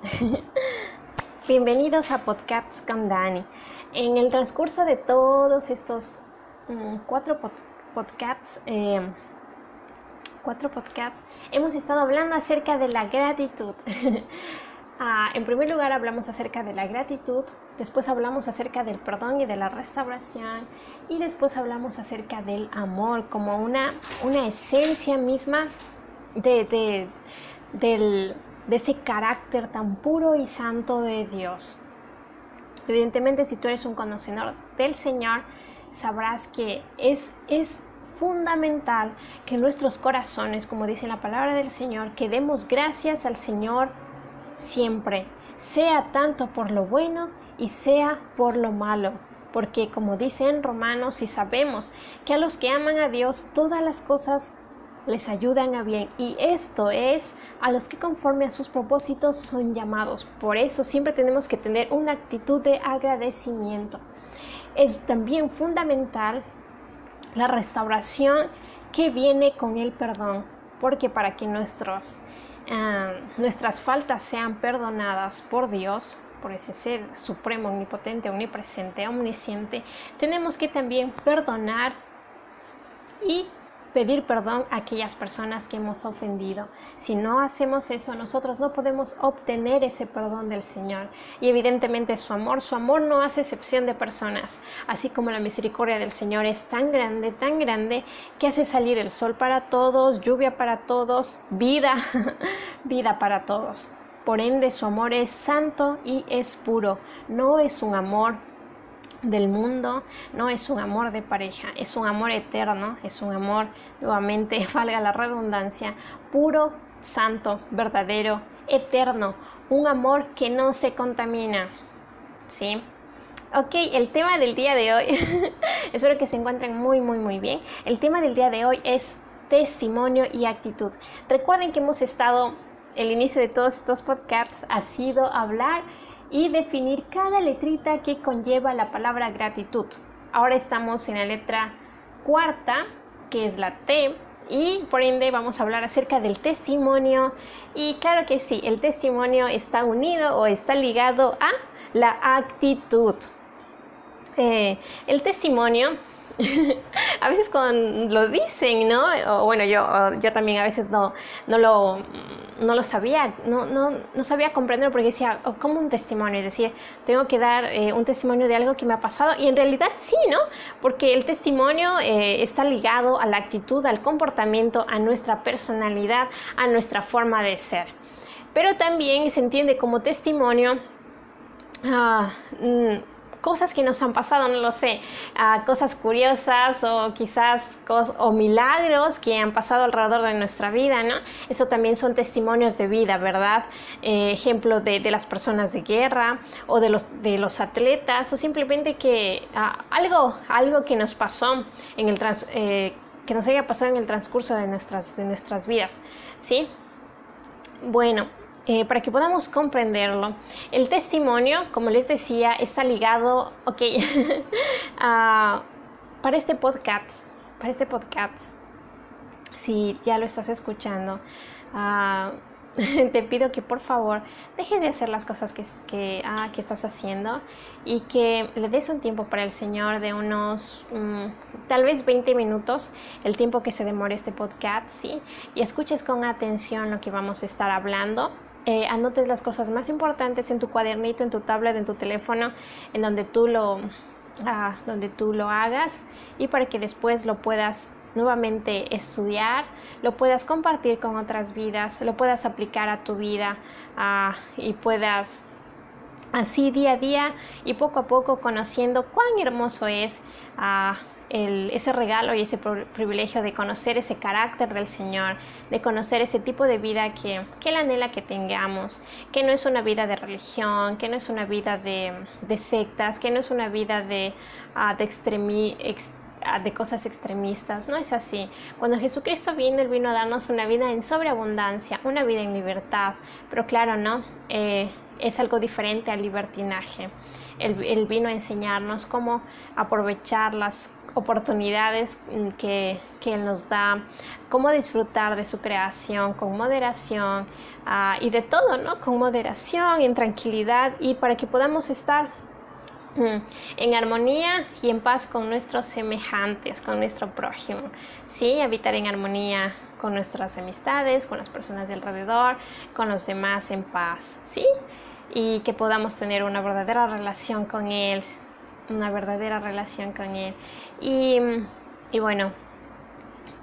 Bienvenidos a Podcasts con Dani. En el transcurso de todos estos mm, cuatro podcasts, eh, cuatro podcasts, hemos estado hablando acerca de la gratitud. Ah, en primer lugar hablamos acerca de la gratitud, después hablamos acerca del perdón y de la restauración y después hablamos acerca del amor como una, una esencia misma de, de ese carácter tan puro y santo de Dios. Evidentemente si tú eres un conocedor del Señor, sabrás que es, es fundamental que nuestros corazones, como dice la palabra del Señor, que demos gracias al Señor siempre, sea tanto por lo bueno y sea por lo malo. Porque como dice en Romanos, y sabemos que a los que aman a Dios todas las cosas les ayudan a bien y esto es a los que conforme a sus propósitos son llamados. Por eso siempre tenemos que tener una actitud de agradecimiento. Es también fundamental la restauración que viene con el perdón, porque para que nuestros nuestras faltas sean perdonadas por Dios, por ese ser supremo, omnipotente, omnipresente, omnisciente, tenemos que también perdonar y pedir perdón a aquellas personas que hemos ofendido. Si no hacemos eso, nosotros no podemos obtener ese perdón del Señor. Y evidentemente su amor, su amor no hace excepción de personas, así como la misericordia del Señor es tan grande, tan grande, que hace salir el sol para todos, lluvia para todos, vida, vida para todos. Por ende, su amor es santo y es puro. No es un amor del mundo no es un amor de pareja, es un amor eterno, es un amor, nuevamente, valga la redundancia, puro, santo, verdadero, eterno, un amor que no se contamina. ¿Sí? Ok, el tema del día de hoy, espero que se encuentren muy, muy, muy bien. El tema del día de hoy es testimonio y actitud. Recuerden que hemos estado, el inicio de todos estos podcasts ha sido hablar y definir cada letrita que conlleva la palabra gratitud. Ahora estamos en la letra cuarta, que es la T, y por ende vamos a hablar acerca del testimonio. Y claro que sí, el testimonio está unido o está ligado a la actitud. Eh, el testimonio a veces cuando lo dicen, ¿no? O, bueno, yo, yo también a veces no, no, lo, no lo sabía, no, no, no sabía comprender porque decía, oh, como un testimonio, es decir, tengo que dar eh, un testimonio de algo que me ha pasado y en realidad sí, ¿no? Porque el testimonio eh, está ligado a la actitud, al comportamiento, a nuestra personalidad, a nuestra forma de ser. Pero también se entiende como testimonio. Ah, mm, cosas que nos han pasado, no lo sé, cosas curiosas o quizás o milagros que han pasado alrededor de nuestra vida, ¿no? Eso también son testimonios de vida, ¿verdad? Eh, ejemplo de, las personas de guerra o de los, de los atletas o simplemente que algo, algo que nos pasó en el eh, que nos haya pasado en el transcurso de nuestras, de nuestras vidas, ¿sí? Bueno, eh, para que podamos comprenderlo. El testimonio, como les decía, está ligado, ok, para este podcast, para este podcast, si ya lo estás escuchando, uh, te pido que por favor dejes de hacer las cosas que, que, ah, que, estás haciendo y que le des un tiempo para el Señor de unos mm, tal vez 20 minutos, el tiempo que se demore este podcast, ¿sí? Y escuches con atención lo que vamos a estar hablando eh, anotes las cosas más importantes en tu cuadernito, en tu tablet, en tu teléfono, en donde tú lo, ah, donde tú lo hagas y para que después lo puedas nuevamente estudiar, lo puedas compartir con otras vidas, lo puedas aplicar a tu vida ah, y puedas así día a día y poco a poco conociendo cuán hermoso es ese regalo y ese privilegio de conocer ese carácter del Señor, de conocer ese tipo de vida que, que Él anhela que tengamos, que no es una vida de religión, que no es una vida de, sectas, que no es una vida de, uh, de ah, de cosas extremistas, no es así. Cuando Jesucristo vino, Él vino a darnos una vida en sobreabundancia, una vida en libertad, pero claro, ¿no? Eh, es algo diferente al libertinaje. Él, vino a enseñarnos cómo aprovechar las oportunidades mm, que, que, nos da, cómo disfrutar de su creación con moderación ah, y de todo, ¿no? Con moderación, en tranquilidad y para que podamos estar mm, en armonía y en paz con nuestros semejantes, con nuestro prójimo, ¿sí? Habitar en armonía con nuestras amistades, con las personas de alrededor, con los demás en paz, ¿sí? Y que podamos tener una verdadera relación con Él, una verdadera relación con Él. Y, y bueno,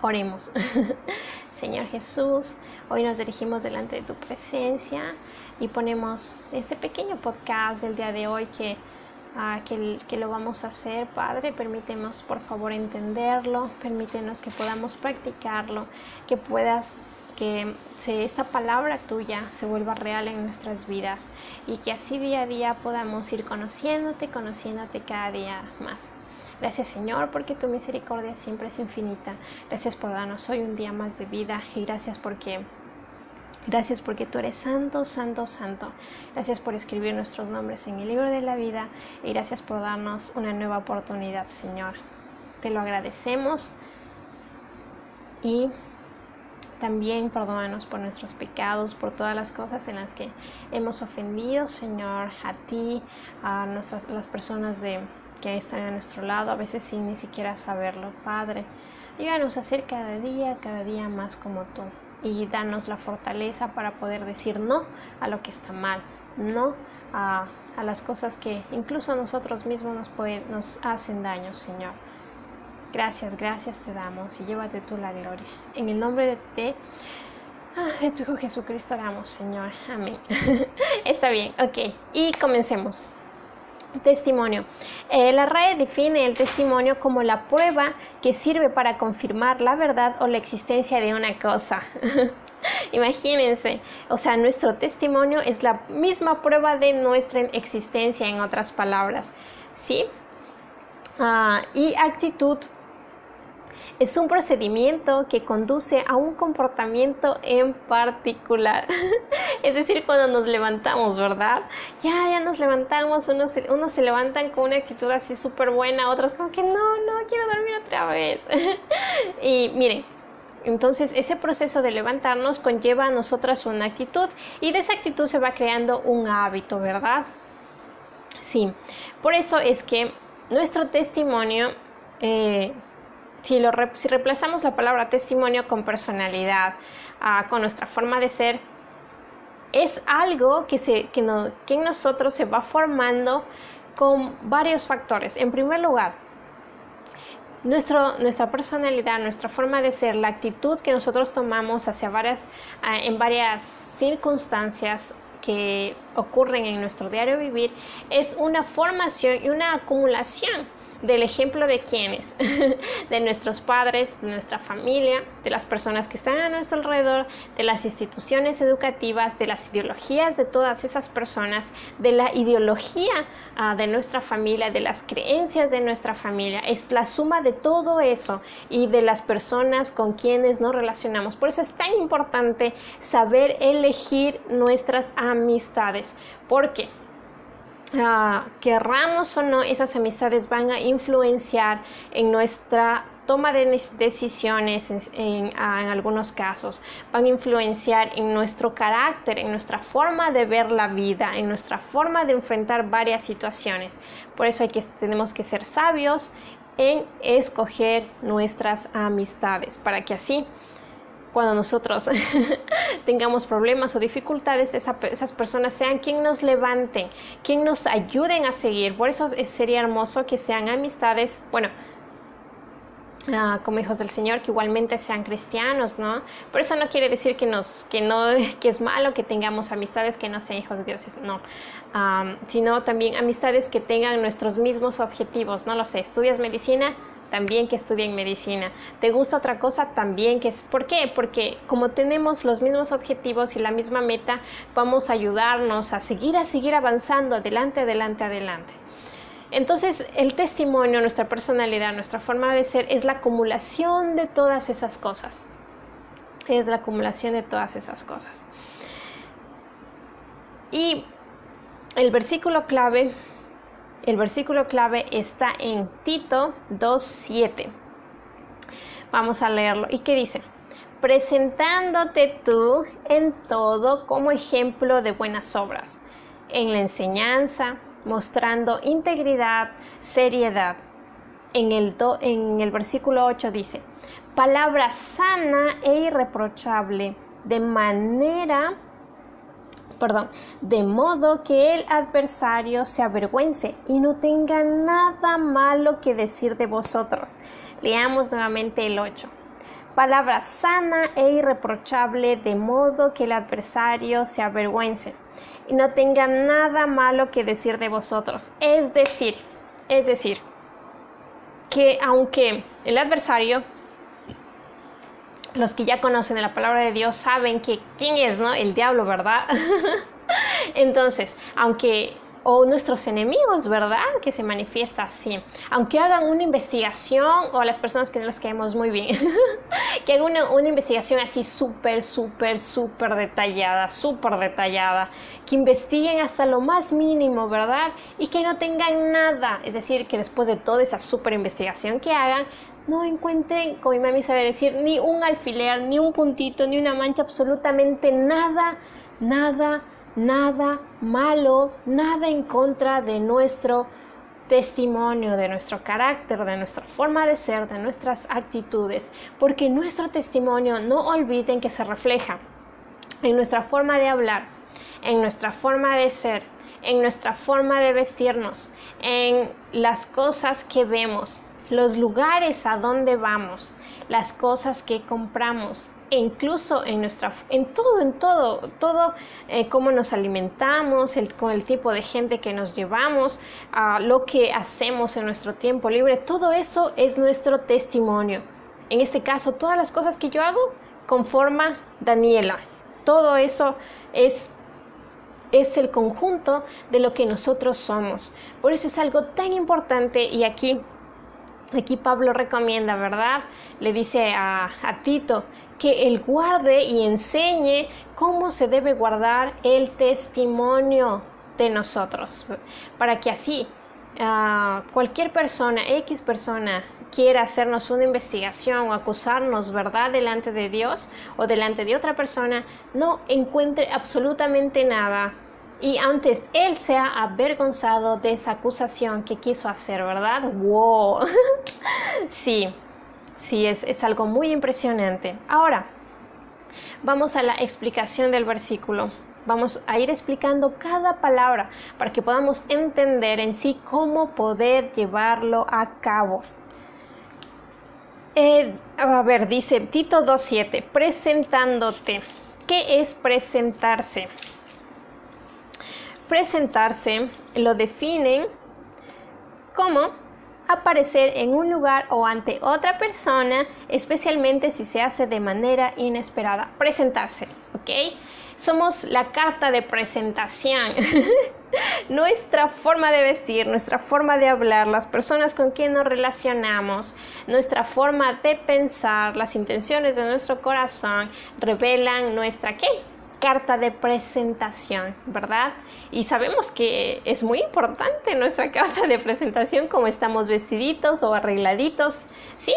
oremos. Señor Jesús, hoy nos dirigimos delante de tu presencia y ponemos este pequeño podcast del día de hoy que que, que, lo vamos a hacer, Padre. Permítenos, por favor, entenderlo. Permítenos que podamos practicarlo, que puedas que se, esta palabra tuya se vuelva real en nuestras vidas y que así día a día podamos ir conociéndote, conociéndote cada día más. Gracias Señor porque tu misericordia siempre es infinita. Gracias por darnos hoy un día más de vida y gracias porque Gracias porque tú eres santo, santo, santo. Gracias por escribir nuestros nombres en el libro de la vida y gracias por darnos una nueva oportunidad, Señor. Te lo agradecemos y también perdónanos por nuestros pecados, por todas las cosas en las que hemos ofendido, Señor, a ti, a nuestras, las personas de, que están a nuestro lado, a veces sin ni siquiera saberlo, Padre. Ayúdanos a ser cada día, cada día más como tú y danos la fortaleza para poder decir no a lo que está mal, no a, a las cosas que incluso nosotros mismos nos, pueden, nos hacen daño, Señor. Gracias, gracias te damos y llévate tú la gloria. En el nombre de, de, ah, de tu Hijo Jesucristo oramos, Señor. Amén. Está bien, ok. Y comencemos. Testimonio. Eh, la RAE define el testimonio como la prueba que sirve para confirmar la verdad o la existencia de una cosa. Imagínense, o sea, nuestro testimonio es la misma prueba de nuestra existencia, en otras palabras, ¿sí? Ah, y actitud es un procedimiento que conduce a un comportamiento en particular. es decir, cuando nos levantamos, ¿verdad? Ya, ya nos levantamos, unos se, unos se levantan con una actitud así súper buena, otros como que no, no, quiero dormir otra vez. y miren, entonces ese proceso de levantarnos conlleva a nosotras una actitud y de esa actitud se va creando un hábito, ¿verdad? Sí, por eso es que nuestro testimonio eh, si, reemplazamos la palabra testimonio con personalidad, uh, con nuestra forma de ser, es algo que, se, que, no, que en nosotros se va formando con varios factores. En primer lugar, nuestra personalidad, nuestra forma de ser, la actitud que nosotros tomamos hacia varias, uh, en varias circunstancias que ocurren en nuestro diario vivir, es una formación y una acumulación del ejemplo de quienes, de nuestros padres, de nuestra familia, de las personas que están a nuestro alrededor, de las instituciones educativas, de las ideologías de todas esas personas, de la ideología uh, de nuestra familia, de las creencias de nuestra familia. Es la suma de todo eso y de las personas con quienes nos relacionamos. Por eso es tan importante saber elegir nuestras amistades. porque uh, querramos o no, esas amistades van a influenciar en nuestra toma de decisiones en, ah, en, algunos casos, van a influenciar en nuestro carácter, en nuestra forma de ver la vida, en nuestra forma de enfrentar varias situaciones. Por eso hay que, tenemos que ser sabios en escoger nuestras amistades, para que así cuando nosotros tengamos problemas o dificultades, esas personas sean quien nos levanten, quien nos ayuden a seguir. Por eso sería hermoso que sean amistades, bueno, Uh, como hijos del Señor, que igualmente sean cristianos, ¿no? Por eso no quiere decir que nos, que no, que es malo que tengamos amistades que no sean hijos de Dios, no, um, sino también amistades que tengan nuestros mismos objetivos, no lo sé, estudias medicina, también que estudien medicina. ¿Te gusta otra cosa? También que es. ¿Por qué? Porque como tenemos los mismos objetivos y la misma meta, vamos a ayudarnos a seguir, a seguir avanzando adelante, adelante, adelante. Entonces, el testimonio, nuestra personalidad, nuestra forma de ser es la acumulación de todas esas cosas. Es la acumulación de todas esas cosas. Y el versículo clave el versículo clave está en Tito 2.7. Vamos a leerlo. ¿Y qué dice? Presentándote tú en todo como ejemplo de buenas obras, en la enseñanza, mostrando integridad, seriedad. En el, en el versículo 8 dice, palabra sana e irreprochable, de manera perdón, de modo que el adversario se avergüence y no tenga nada malo que decir de vosotros. Leamos nuevamente el 8. Palabra sana e irreprochable, de modo que el adversario se avergüence y no tenga nada malo que decir de vosotros. Es decir, es decir, que aunque el adversario los que ya conocen la palabra de Dios saben que quién es, ¿no? El diablo, ¿verdad? Entonces, aunque o nuestros enemigos, ¿verdad? Que se manifiesta así. Aunque hagan una investigación, o las personas que no los queremos muy bien, que hagan una, una investigación así súper, súper, súper detallada, súper detallada, que investiguen hasta lo más mínimo, ¿verdad? Y que no tengan nada, es decir, que después de toda esa súper investigación que hagan, no encuentren, como mi mami sabe decir, ni un alfiler, ni un puntito, ni una mancha, absolutamente nada, nada, nada malo, nada en contra de nuestro testimonio, de nuestro carácter, de nuestra forma de ser, de nuestras actitudes, porque nuestro testimonio no olviden que se refleja en nuestra forma de hablar, en nuestra forma de ser, en nuestra forma de vestirnos, en las cosas que vemos, los lugares a donde vamos, las cosas que compramos, e incluso en nuestra en todo en todo todo eh, cómo nos alimentamos el, con el tipo de gente que nos llevamos a lo que hacemos en nuestro tiempo libre todo eso es nuestro testimonio. En este caso todas las cosas que yo hago conforma Daniela. Todo eso es es el conjunto de lo que nosotros somos. Por eso es algo tan importante y aquí Aquí Pablo recomienda, ¿verdad? Le dice a, Tito que él guarde y enseñe cómo se debe guardar el testimonio de nosotros, para que así ah, cualquier persona, X persona, quiera hacernos una investigación o acusarnos, ¿verdad?, delante de Dios o delante de otra persona, no encuentre absolutamente nada y antes él se ha avergonzado de esa acusación que quiso hacer, ¿verdad? ¡Wow! sí, sí, es, es algo muy impresionante. Ahora, vamos a la explicación del versículo. Vamos a ir explicando cada palabra para que podamos entender en sí cómo poder llevarlo a cabo. Eh, a ver, dice Tito 2.7, presentándote. ¿Qué es presentarse? Presentarse lo definen como aparecer en un lugar o ante otra persona, especialmente si se hace de manera inesperada. Presentarse, ¿ok? Somos la carta de presentación. nuestra forma de vestir, nuestra forma de hablar, las personas con quien nos relacionamos, nuestra forma de pensar, las intenciones de nuestro corazón revelan nuestra qué? carta de presentación, ¿verdad? Y sabemos que es muy importante nuestra carta de presentación, como estamos vestiditos o arregladitos, ¿sí?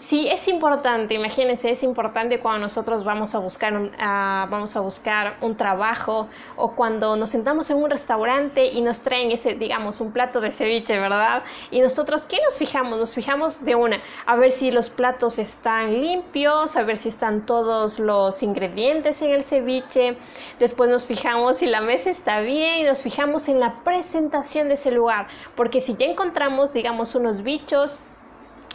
Sí, es importante, imagínense, es importante cuando nosotros vamos a buscar un, vamos a buscar un trabajo o cuando nos sentamos en un restaurante y nos traen ese, digamos, un plato de ceviche, ¿verdad? Y nosotros, ¿qué nos fijamos? Nos fijamos de una, a ver si los platos están limpios, a ver si están todos los ingredientes en el ceviche, después nos fijamos si la mesa está bien y nos fijamos en la presentación de ese lugar, porque si ya encontramos, digamos, unos bichos,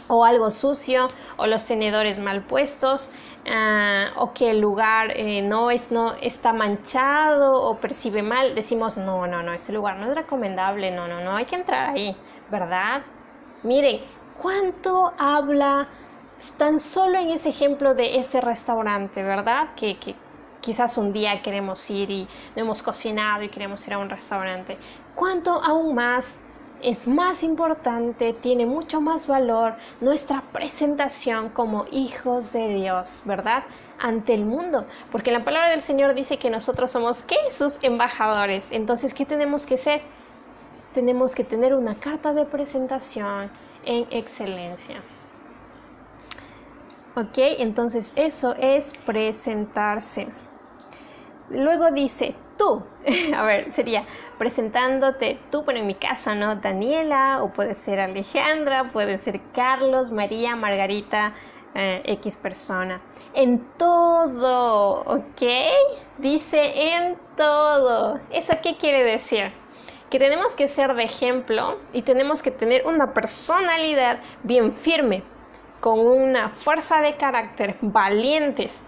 o algo sucio o los tenedores mal puestos ah, o que el lugar eh, no, es, no está manchado o percibe mal, decimos no, no, no, este lugar no es recomendable, no, no, no, hay que entrar ahí, ¿verdad? Miren, ¿cuánto habla tan solo en ese ejemplo de ese restaurante, ¿verdad? Que, que quizás un día queremos ir y no hemos cocinado y queremos ir a un restaurante. ¿Cuánto aún más es más importante, tiene mucho más valor nuestra presentación como hijos de Dios, ¿verdad? Ante el mundo, porque la palabra del Señor dice que nosotros somos, ¿qué? Sus embajadores. Entonces, ¿qué tenemos que ser? tenemos que tener una carta de presentación en excelencia. ¿Ok? Entonces eso es presentarse. Luego dice, tú, a ver, sería presentándote tú, bueno, en mi caso, ¿no? Daniela, o puede ser Alejandra, puede ser Carlos, María, Margarita, eh, X persona. En todo, ¿ok? Dice en todo. ¿Eso qué quiere decir? Que tenemos que ser de ejemplo y tenemos que tener una personalidad bien firme, con una fuerza de carácter, valientes.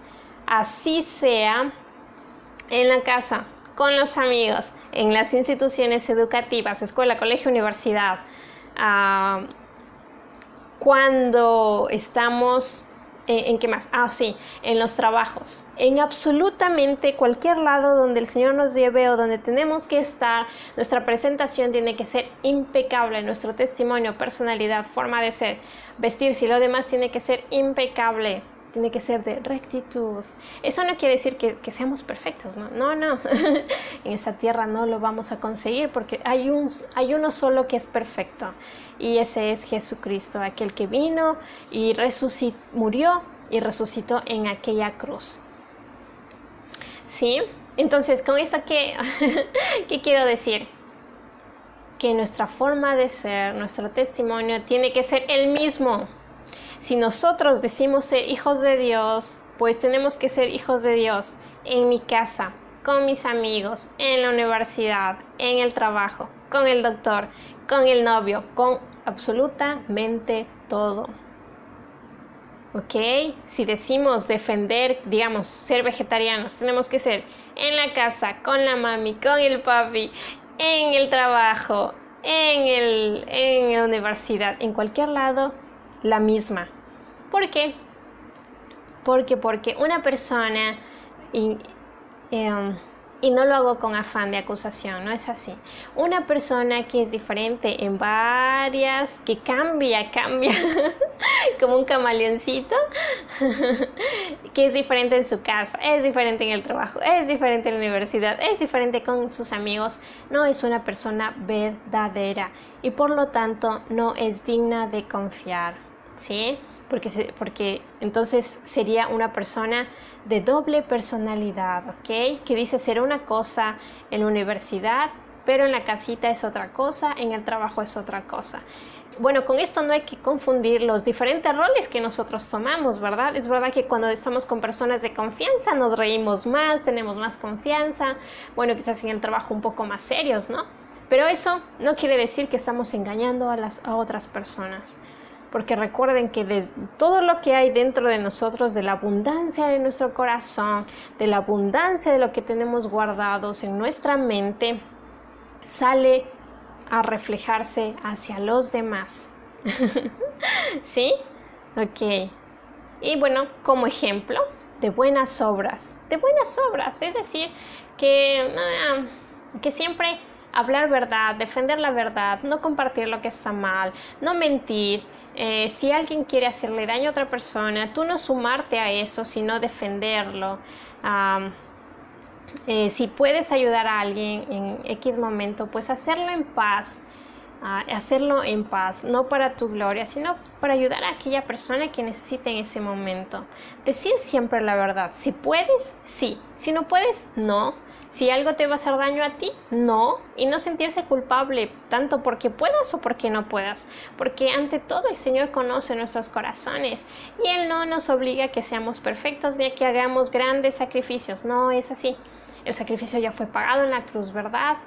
Así sea en la casa, con los amigos, en las instituciones educativas, escuela, colegio, universidad, ah, cuando estamos eh, ¿En qué más? Ah, sí, en los trabajos. En absolutamente cualquier lado donde el Señor nos lleve o donde tenemos que estar, nuestra presentación tiene que ser impecable, nuestro testimonio, personalidad, forma de ser, vestirse y lo demás tiene que ser impecable tiene que ser de rectitud. Eso no quiere decir que, seamos perfectos, no, no, no. en esa tierra no lo vamos a conseguir porque hay, un, hay uno solo que es perfecto y ese es Jesucristo, aquel que vino y murió y resucitó en aquella cruz. ¿Sí? Entonces, con esto, ¿qué, ¿qué quiero decir? Que nuestra forma de ser, nuestro testimonio tiene que ser el mismo si nosotros decimos ser hijos de Dios, pues tenemos que ser hijos de Dios en mi casa, con mis amigos, en la universidad, en el trabajo, con el doctor, con el novio, con absolutamente todo. ¿Ok? Si decimos defender, digamos, ser vegetarianos, tenemos que ser en la casa, con la mami, con el papi, en el trabajo, en, el, en la universidad, en cualquier lado, la misma. ¿Por qué? Porque, porque una persona, y, em, y no lo hago con afán de acusación, no es así. Una persona que es diferente en varias, que cambia, cambia, como un camaleoncito, que es diferente en su casa, es diferente en el trabajo, es diferente en la universidad, es diferente con sus amigos, no es una persona verdadera y por lo tanto no es digna de confiar. ¿Sí? Porque, porque entonces sería una persona de doble personalidad, ¿ok? Que dice ser una cosa en la universidad, pero en la casita es otra cosa, en el trabajo es otra cosa. Bueno, con esto no hay que confundir los diferentes roles que nosotros tomamos, ¿verdad? Es verdad que cuando estamos con personas de confianza nos reímos más, tenemos más confianza, bueno, quizás en el trabajo un poco más serios, ¿no? Pero eso no quiere decir que estamos engañando a las a otras personas porque recuerden que de todo lo que hay dentro de nosotros, de la abundancia de nuestro corazón, de la abundancia de lo que tenemos guardados en nuestra mente, sale a reflejarse hacia los demás. ¿Sí? Ok. Y bueno, como ejemplo de buenas obras, de buenas obras, es decir, que, ah, que siempre hablar verdad, defender la verdad, no compartir lo que está mal, no mentir, eh, si alguien quiere hacerle daño a otra persona, tú no sumarte a eso, sino defenderlo. Eh, si puedes ayudar a alguien en X momento, pues hacerlo en paz. Ah, hacerlo en paz, no para tu gloria, sino para ayudar a aquella persona que necesite en ese momento. Decir siempre la verdad. Si puedes, sí. Si no puedes, no si algo te va a hacer daño a ti, no, y no sentirse culpable tanto porque puedas o porque no puedas, porque ante todo el Señor conoce nuestros corazones y Él no nos obliga a que seamos perfectos ni a que hagamos grandes sacrificios, no es así. El sacrificio ya fue pagado en la cruz, ¿verdad?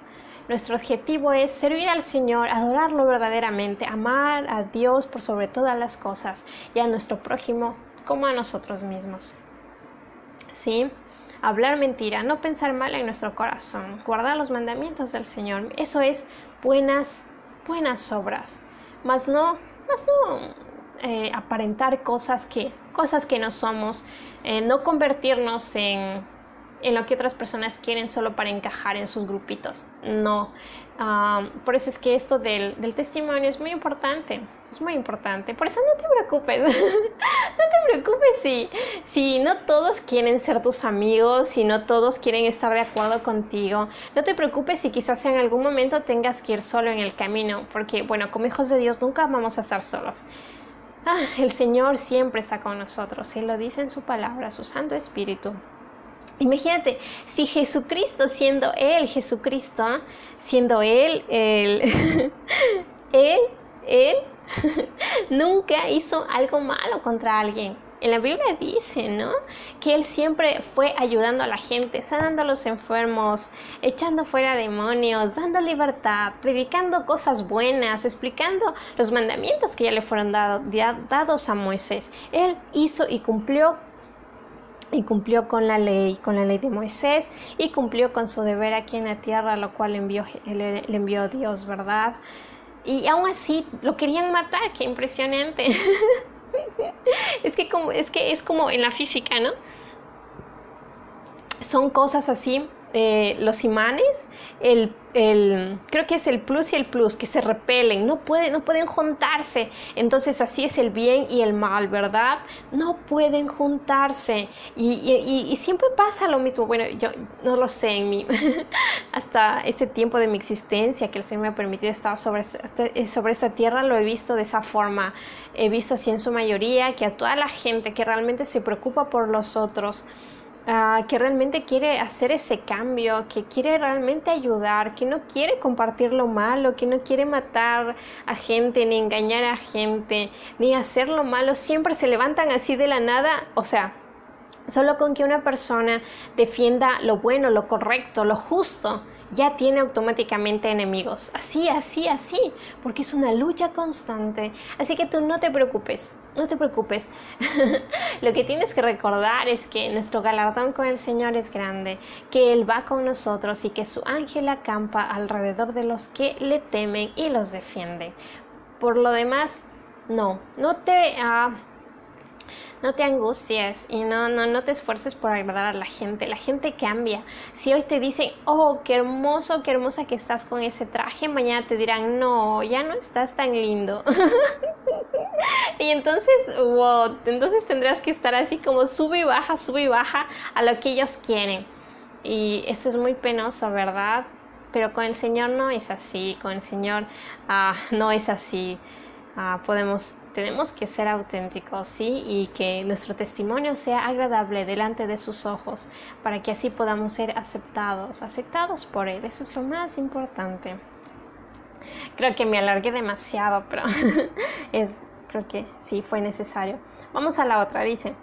Nuestro objetivo es servir al Señor, adorarlo verdaderamente, amar a Dios por sobre todas las cosas y a nuestro prójimo como a nosotros mismos. ¿Sí? Hablar mentira, no pensar mal en nuestro corazón, guardar los mandamientos del Señor. Eso es buenas, buenas obras. Mas no, más no eh, aparentar cosas que, cosas que no somos, eh, no convertirnos en, en lo que otras personas quieren solo para encajar en sus grupitos. No. por eso es que esto del, testimonio es muy importante. Es muy importante. Por eso no te preocupes. no te preocupes si, si no todos quieren ser tus amigos, si no todos quieren estar de acuerdo contigo. No te preocupes si quizás en algún momento tengas que ir solo en el camino. Porque, bueno, como hijos de Dios nunca vamos a estar solos. Ah, el Señor siempre está con nosotros. Él lo dice en su palabra, su Santo Espíritu. Imagínate, si Jesucristo, siendo Él, Jesucristo, siendo Él, Él, Él, Él, nunca hizo algo malo contra alguien en la Biblia dice, ¿no? Que Él siempre fue ayudando a la gente, sanando a los enfermos, echando fuera demonios, dando libertad, predicando cosas buenas, explicando los mandamientos que ya le fueron dados a Moisés. Él hizo y cumplió y cumplió con la ley, con la ley de Moisés, y cumplió con su deber aquí en la tierra, lo cual envió, le, envió Dios, ¿verdad? Y aún así lo querían matar, qué impresionante. es que como, es que es como en la física, ¿no? Son cosas así, eh, los imanes, el el, creo que es el plus y el plus, que se repelen, no, pueden, no pueden juntarse. Entonces así es el bien y el mal, ¿verdad? No pueden juntarse. Y, siempre pasa lo mismo. Bueno, yo no lo sé en mí. Hasta este tiempo de mi existencia que el Señor me ha permitido estar sobre, sobre esta tierra, lo he visto de esa forma. He visto así en su mayoría que a toda la gente que realmente se preocupa por los otros, Ah, que realmente quiere hacer ese cambio, que quiere realmente ayudar, que no quiere compartir lo malo, que no quiere matar a gente, ni engañar a gente, ni hacer lo malo, siempre se levantan así de la nada, o sea, solo con que una persona defienda lo bueno, lo correcto, lo justo, ya tiene automáticamente enemigos. Así, así, así, porque es una lucha constante. Así que tú no te preocupes, no te preocupes. Lo que tienes que recordar es que nuestro galardón con el Señor es grande, que Él va con nosotros y que su ángel acampa alrededor de los que le temen y los defiende. Por lo demás, no, no te... Uh, no te angusties y no, no, no te esfuerces por agradar a la gente. La gente cambia. Si hoy te dicen, oh, qué hermoso, qué hermosa que estás con ese traje, mañana te dirán, no, ya no estás tan lindo. y entonces, wow, entonces tendrás que estar así como sube y baja, sube y baja a lo que ellos quieren. Y eso es muy penoso, ¿verdad? Pero con el Señor no es así, con el Señor ah, no es así. Ah, podemos, tenemos que ser auténticos, ¿sí? Y que nuestro testimonio sea agradable delante de sus ojos, para que así podamos ser aceptados, aceptados por Él. Eso es lo más importante. Creo que me alargué demasiado, pero es, creo que sí fue necesario. Vamos a la otra, dice.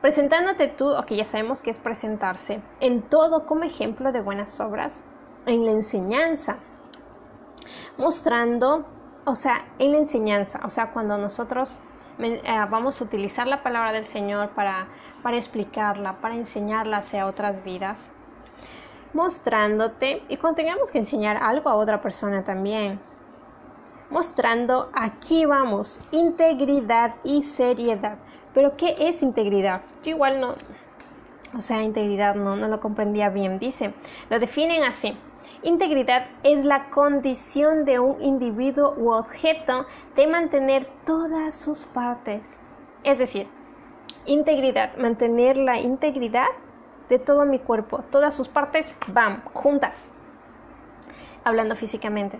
Presentándote tú, o que ya sabemos que es presentarse, en todo como ejemplo de buenas obras, en la enseñanza, mostrando o sea, en la enseñanza, o sea, cuando nosotros eh, vamos a utilizar la palabra del Señor para, para explicarla, para enseñarla hacia otras vidas, mostrándote, y cuando tengamos que enseñar algo a otra persona también, mostrando, aquí vamos, integridad y seriedad. Pero ¿qué es integridad? Yo igual no, o sea, integridad no, no lo comprendía bien. Dice, lo definen así. Integridad es la condición de un individuo u objeto de mantener todas sus partes. Es decir, integridad, mantener la integridad de todo mi cuerpo, todas sus partes, van juntas. Hablando físicamente.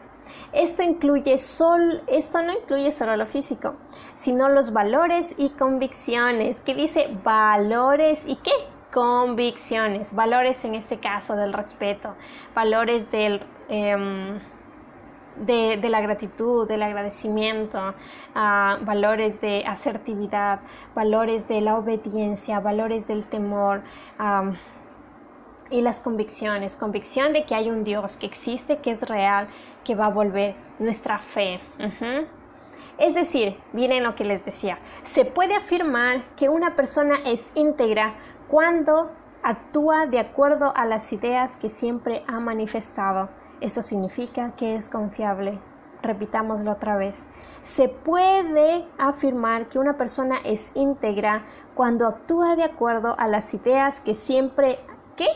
Esto incluye sol, esto no incluye solo lo físico, sino los valores y convicciones. ¿Qué dice valores y qué? convicciones, valores en este caso del respeto, valores del, em, de, la gratitud, del agradecimiento, ah, valores de asertividad, valores de la obediencia, valores del temor. y las convicciones, convicción de que hay un Dios, que existe, que es real, que va a volver nuestra fe. Es decir, miren lo que les decía, se puede afirmar que una persona es íntegra cuando actúa de acuerdo a las ideas que siempre ha manifestado. Eso significa que es confiable. Repitámoslo otra vez. Se puede afirmar que una persona es íntegra cuando actúa de acuerdo a las ideas que siempre, ¿qué?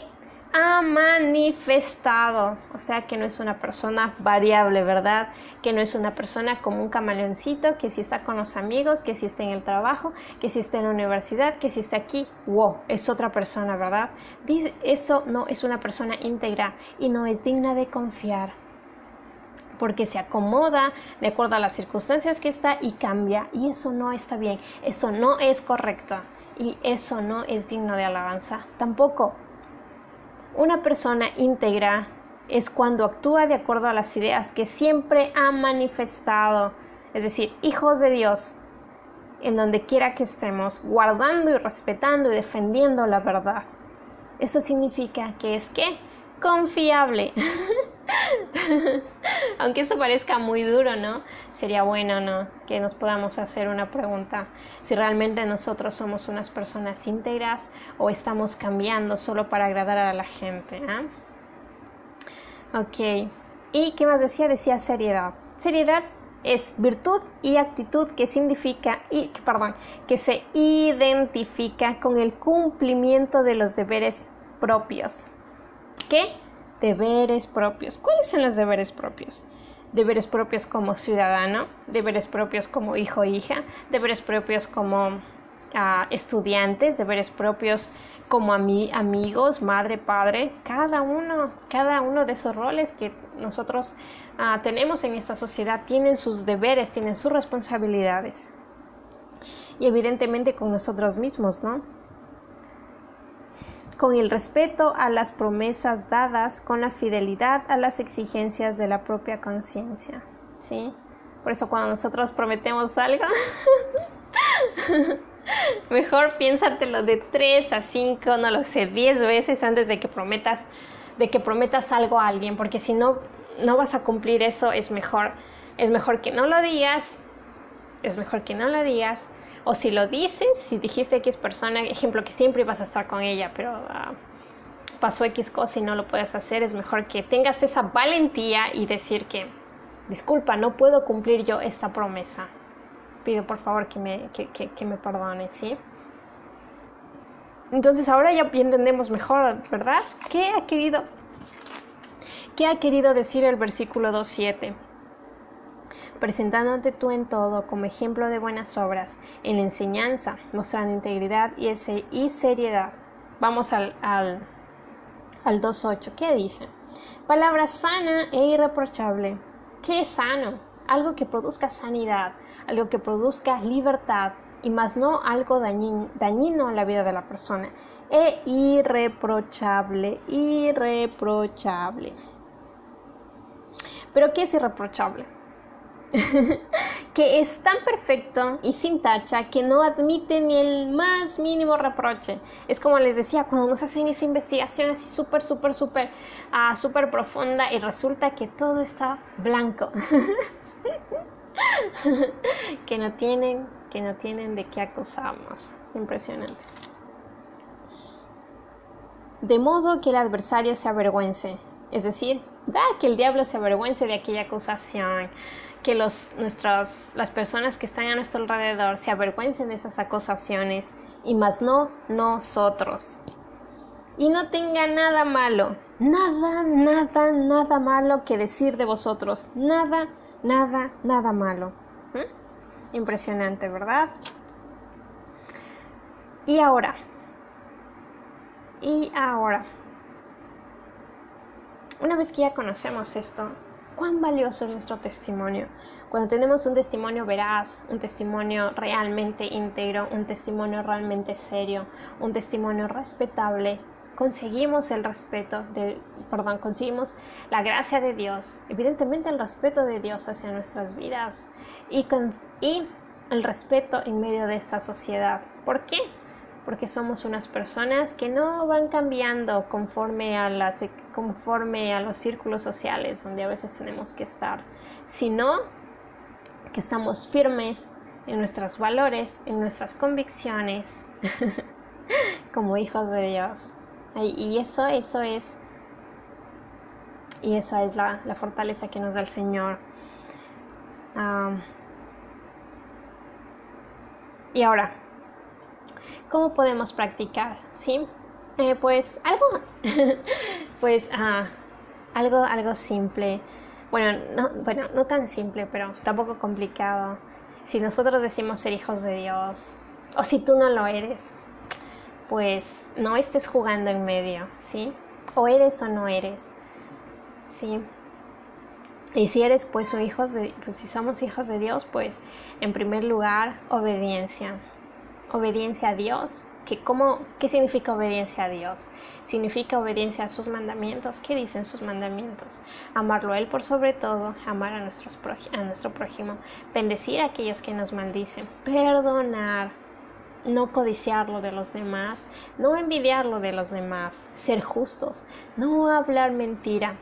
Ha manifestado, o sea que no es una persona variable, ¿verdad? Que no es una persona como un camaleoncito, que si está con los amigos, que si está en el trabajo, que si está en la universidad, que si está aquí, wow, es otra persona, ¿verdad? Dice, eso no es una persona íntegra y no es digna de confiar porque se acomoda de acuerdo a las circunstancias que está y cambia y eso no está bien, eso no es correcto y eso no es digno de alabanza tampoco una persona íntegra es cuando actúa de acuerdo a las ideas que siempre ha manifestado, es decir, hijos de Dios, en donde quiera que estemos, guardando y respetando y defendiendo la verdad. Eso significa que es que confiable. Aunque eso parezca muy duro, ¿no? Sería bueno, ¿no? Que nos podamos hacer una pregunta. Si realmente nosotros somos unas personas íntegras o estamos cambiando solo para agradar a la gente, ¿ah? Ok. ¿Y qué más decía? Decía seriedad. Seriedad es virtud y actitud que significa y perdón, que se identifica con el cumplimiento de los deberes propios. ¿Qué? deberes propios. ¿Cuáles son los deberes propios? Deberes propios como ciudadano, deberes propios como hijo o hija, deberes propios como ah, estudiantes, deberes propios como amigos, madre, padre, cada uno, cada uno de esos roles que nosotros ah, tenemos en esta sociedad tienen sus deberes, tienen sus responsabilidades. Y evidentemente con nosotros mismos, ¿no? Con el respeto a las promesas dadas, con la fidelidad a las exigencias de la propia conciencia. ¿sí? Por eso cuando nosotros prometemos algo, mejor piénsatelo de 3 a 5, no lo sé, 10 veces antes de que prometas de que prometas algo a alguien, porque si no no vas a cumplir eso, es mejor es mejor que no lo digas, es mejor que no lo digas o si lo dices, si dijiste X persona, ejemplo, que siempre ibas a estar con ella, pero ah, pasó X cosa y no lo puedes hacer, es mejor que tengas esa valentía y decir que, disculpa, no puedo cumplir yo esta promesa. Pido por favor que me, que, me perdones, ¿sí? Entonces ahora ya entendemos mejor, ¿verdad? ¿Qué ha querido, qué ha querido decir el versículo 2.7? Presentándote tú en todo como ejemplo de buenas obras, en la enseñanza, mostrando integridad y, ese, y seriedad. Vamos al, al, al 2.8. ¿Qué dice? Palabra sana e irreprochable. ¿Qué es sano? Algo que produzca sanidad, algo que produzca libertad y más no algo dañino, dañino a la vida de la persona. E irreprochable, irreprochable. ¿Pero qué es irreprochable? que es tan perfecto y sin tacha que no admite ni el más mínimo reproche. Es como les decía, cuando nos hacen esa investigación así súper, súper, súper, uh, súper profunda y resulta que todo está blanco. que no tienen, que no tienen de qué acusarnos. Impresionante. De modo que el adversario se avergüence, es decir, da que el diablo se avergüence de aquella acusación, que los, nuestras, las personas que están a nuestro alrededor se avergüencen de esas acusaciones y más no nosotros. Y no tenga nada malo, nada, nada, nada malo que decir de vosotros, nada, nada, nada malo. ¿Mm? Impresionante, ¿verdad? Y ahora, y ahora, una vez que ya conocemos esto, cuán valioso es nuestro testimonio. Cuando tenemos un testimonio veraz, un testimonio realmente íntegro, un testimonio realmente serio, un testimonio respetable, conseguimos el respeto de, perdón, conseguimos la gracia de Dios, evidentemente el respeto de Dios hacia nuestras vidas y, y el respeto en medio de esta sociedad. ¿Por qué? porque somos unas personas que no van cambiando conforme a, las, conforme a los círculos sociales donde a veces tenemos que estar, sino que estamos firmes en nuestros valores, en nuestras convicciones, como hijos de Dios. Y eso, eso es, y esa es la, fortaleza que nos da el Señor. y ahora, ¿Cómo podemos practicar? ¿Sí? Eh, pues algo, pues ah, algo, algo simple. Bueno no, bueno, no tan simple, pero tampoco complicado. Si nosotros decimos ser hijos de Dios, o si tú no lo eres, pues no estés jugando en medio, ¿sí? O eres o no eres, ¿sí? Y si eres pues hijos de, pues si somos hijos de Dios, pues en primer lugar obediencia. Obediencia a Dios. ¿Qué, cómo, ¿Qué significa obediencia a Dios? Significa obediencia a sus mandamientos. ¿Qué dicen sus mandamientos? Amarlo a Él por sobre todo, amar a, nuestros, a nuestro prójimo, bendecir a aquellos que nos maldicen, perdonar, no codiciar lo de los demás, no envidiar lo de los demás, ser justos, no hablar mentira,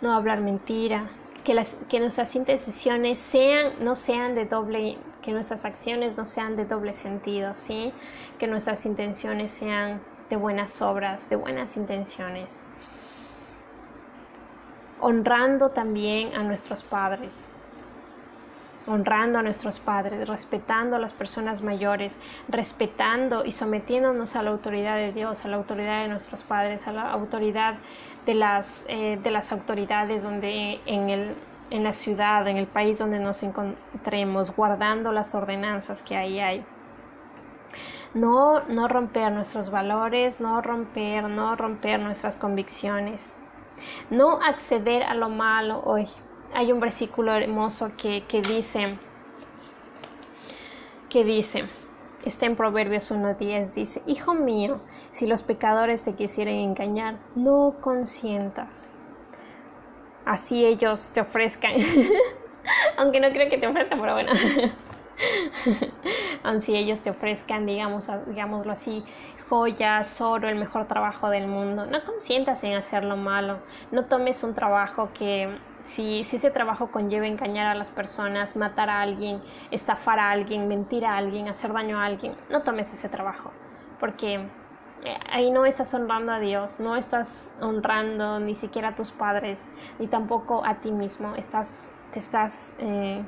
no hablar mentira, que, las, que nuestras intenciones sean, no sean de doble, que nuestras acciones no sean de doble sentido, ¿sí? Que nuestras intenciones sean de buenas obras, de buenas intenciones. Honrando también a nuestros padres, honrando a nuestros padres, respetando a las personas mayores, respetando y sometiéndonos a la autoridad de Dios, a la autoridad de nuestros padres, a la autoridad de las, eh, de las autoridades donde en, el, en la ciudad, en el país donde nos encontremos, guardando las ordenanzas que ahí hay. No, no romper nuestros valores, no romper, no romper nuestras convicciones. No acceder a lo malo hoy hay un versículo hermoso que, dice, que dice, está en Proverbios 1.10, dice, Hijo mío, si los pecadores te quisieren engañar, no consientas. Así ellos te ofrezcan, aunque no creo que te ofrezcan, pero bueno. Así ellos te ofrezcan, digamos, digámoslo así, joyas, oro, el mejor trabajo del mundo. No consientas en hacer lo malo. No tomes un trabajo que si, ese trabajo conlleva engañar a las personas, matar a alguien, estafar a alguien, mentir a alguien, hacer daño a alguien, no tomes ese trabajo, porque ahí no estás honrando a Dios, no estás honrando ni siquiera a tus padres, ni tampoco a ti mismo, estás, te estás eh,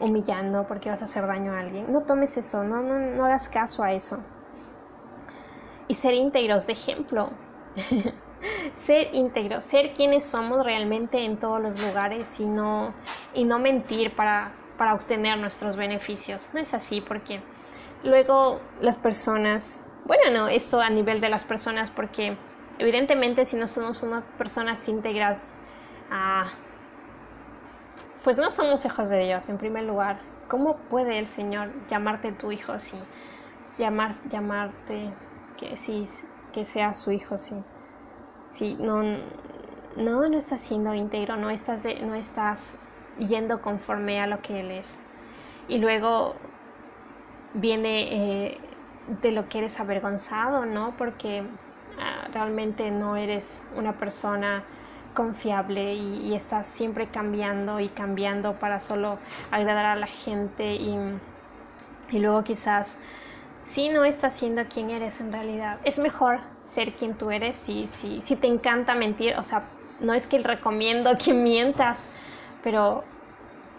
humillando porque vas a hacer daño a alguien. No tomes eso, no, no, no hagas caso a eso. Y ser íntegros de ejemplo. ser íntegro, ser quienes somos realmente en todos los lugares y no, y no mentir para, para obtener nuestros beneficios. No es así porque luego las personas, bueno, no, esto a nivel de las personas porque evidentemente si no somos unas personas íntegras, ah, pues no somos hijos de Dios en primer lugar. ¿Cómo puede el Señor llamarte tu hijo si llamar, llamarte que si que sea su hijo si Sí, no, no, no estás siendo íntegro, no estás, no estás yendo conforme a lo que Él es. Y luego viene eh, de lo que eres avergonzado, ¿no? Porque ah, realmente no eres una persona confiable y, estás siempre cambiando y cambiando para solo agradar a la gente y, y luego quizás si no estás siendo quien eres en realidad. Es mejor ser quien tú eres si, si, si te encanta mentir. O sea, no es que recomiendo que mientas, pero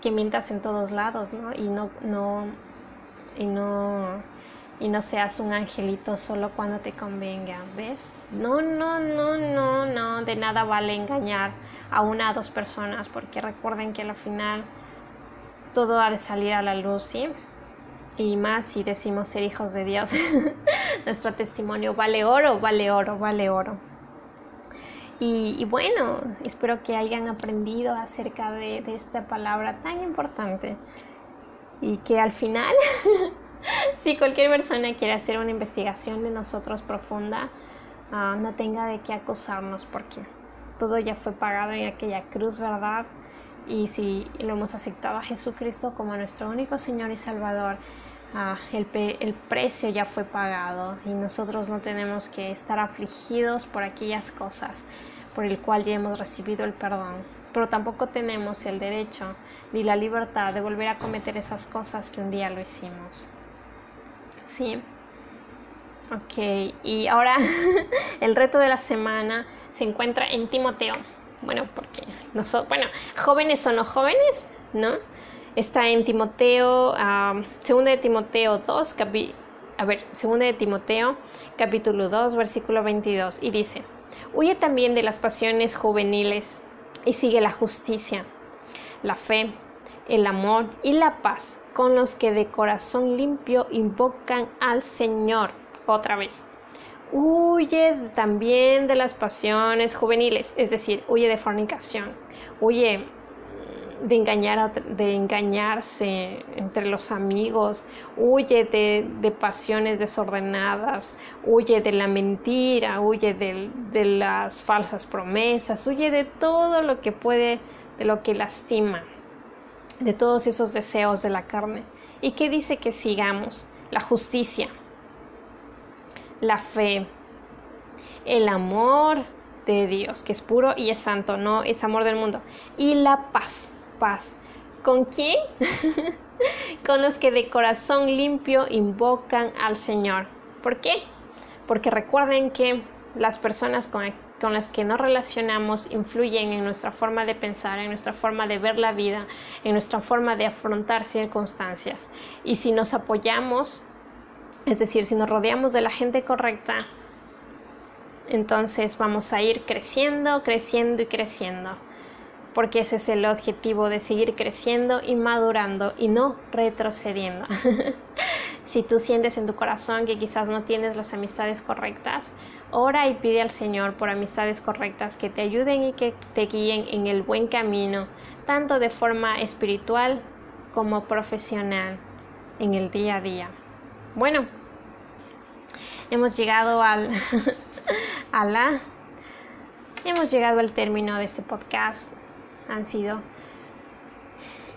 que mientas en todos lados, ¿no? Y no, no, y no, y no seas un angelito solo cuando te convenga, ¿ves? No, no, no, no, no, de nada vale engañar a una o dos personas, porque recuerden que al final todo ha de salir a la luz, ¿sí? y más si decimos ser hijos de Dios. Nuestro testimonio vale oro, vale oro, vale oro. Y, bueno, espero que hayan aprendido acerca de, esta palabra tan importante y que al final, si cualquier persona quiere hacer una investigación de nosotros profunda, ah, no tenga de qué acusarnos porque todo ya fue pagado en aquella cruz, ¿verdad? Y si lo hemos aceptado a Jesucristo como nuestro único Señor y Salvador, ah, el, el, precio ya fue pagado y nosotros no tenemos que estar afligidos por aquellas cosas por el cual ya hemos recibido el perdón. Pero tampoco tenemos el derecho ni la libertad de volver a cometer esas cosas que un día lo hicimos. ¿Sí? Ok, y ahora el reto de la semana se encuentra en Timoteo bueno, porque nosotros, bueno, jóvenes o no jóvenes, ¿no? Está en Timoteo, segunda de Timoteo 2, a ver, segunda de Timoteo, capítulo 2, versículo 22, y dice, huye también de las pasiones juveniles y sigue la justicia, la fe, el amor y la paz con los que de corazón limpio invocan al Señor. Otra vez. Huye también de las pasiones juveniles, es decir, huye de fornicación, huye de, engañar de engañarse entre los amigos, huye de, pasiones desordenadas, huye de la mentira, huye de las falsas promesas, huye de todo lo que puede, de lo que lastima, de todos esos deseos de la carne. ¿Y qué dice que sigamos? La justicia, la fe, el amor de Dios, que es puro y es santo, no es amor del mundo, y la paz paz. ¿Con quién? con los que de corazón limpio invocan al Señor. ¿Por qué? Porque recuerden que las personas con, con, las que nos relacionamos influyen en nuestra forma de pensar, en nuestra forma de ver la vida, en nuestra forma de afrontar circunstancias. Y si nos apoyamos, es decir, si nos rodeamos de la gente correcta, entonces vamos a ir creciendo, creciendo y creciendo porque ese es el objetivo de seguir creciendo y madurando y no retrocediendo. si tú sientes en tu corazón que quizás no tienes las amistades correctas, ora y pide al Señor por amistades correctas que te ayuden y que te guíen en el buen camino, tanto de forma espiritual como profesional en el día a día. Bueno, hemos llegado al a la hemos llegado al término de este podcast han sido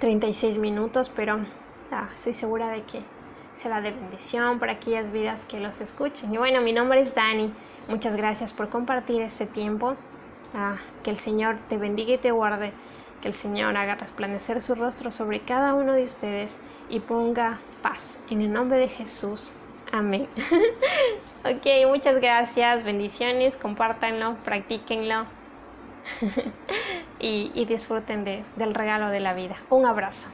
36 minutos, pero ah, estoy segura de que será de bendición para aquellas vidas que los escuchen. Y bueno, mi nombre es Dani. Muchas gracias por compartir este tiempo. Ah, que el Señor te bendiga y te guarde. Que el Señor haga resplandecer su rostro sobre cada uno de ustedes y ponga paz. En el nombre de Jesús. Amén. ok, muchas gracias. Bendiciones. Compártanlo, practíquenlo. y, disfruten del regalo de la vida. Un abrazo.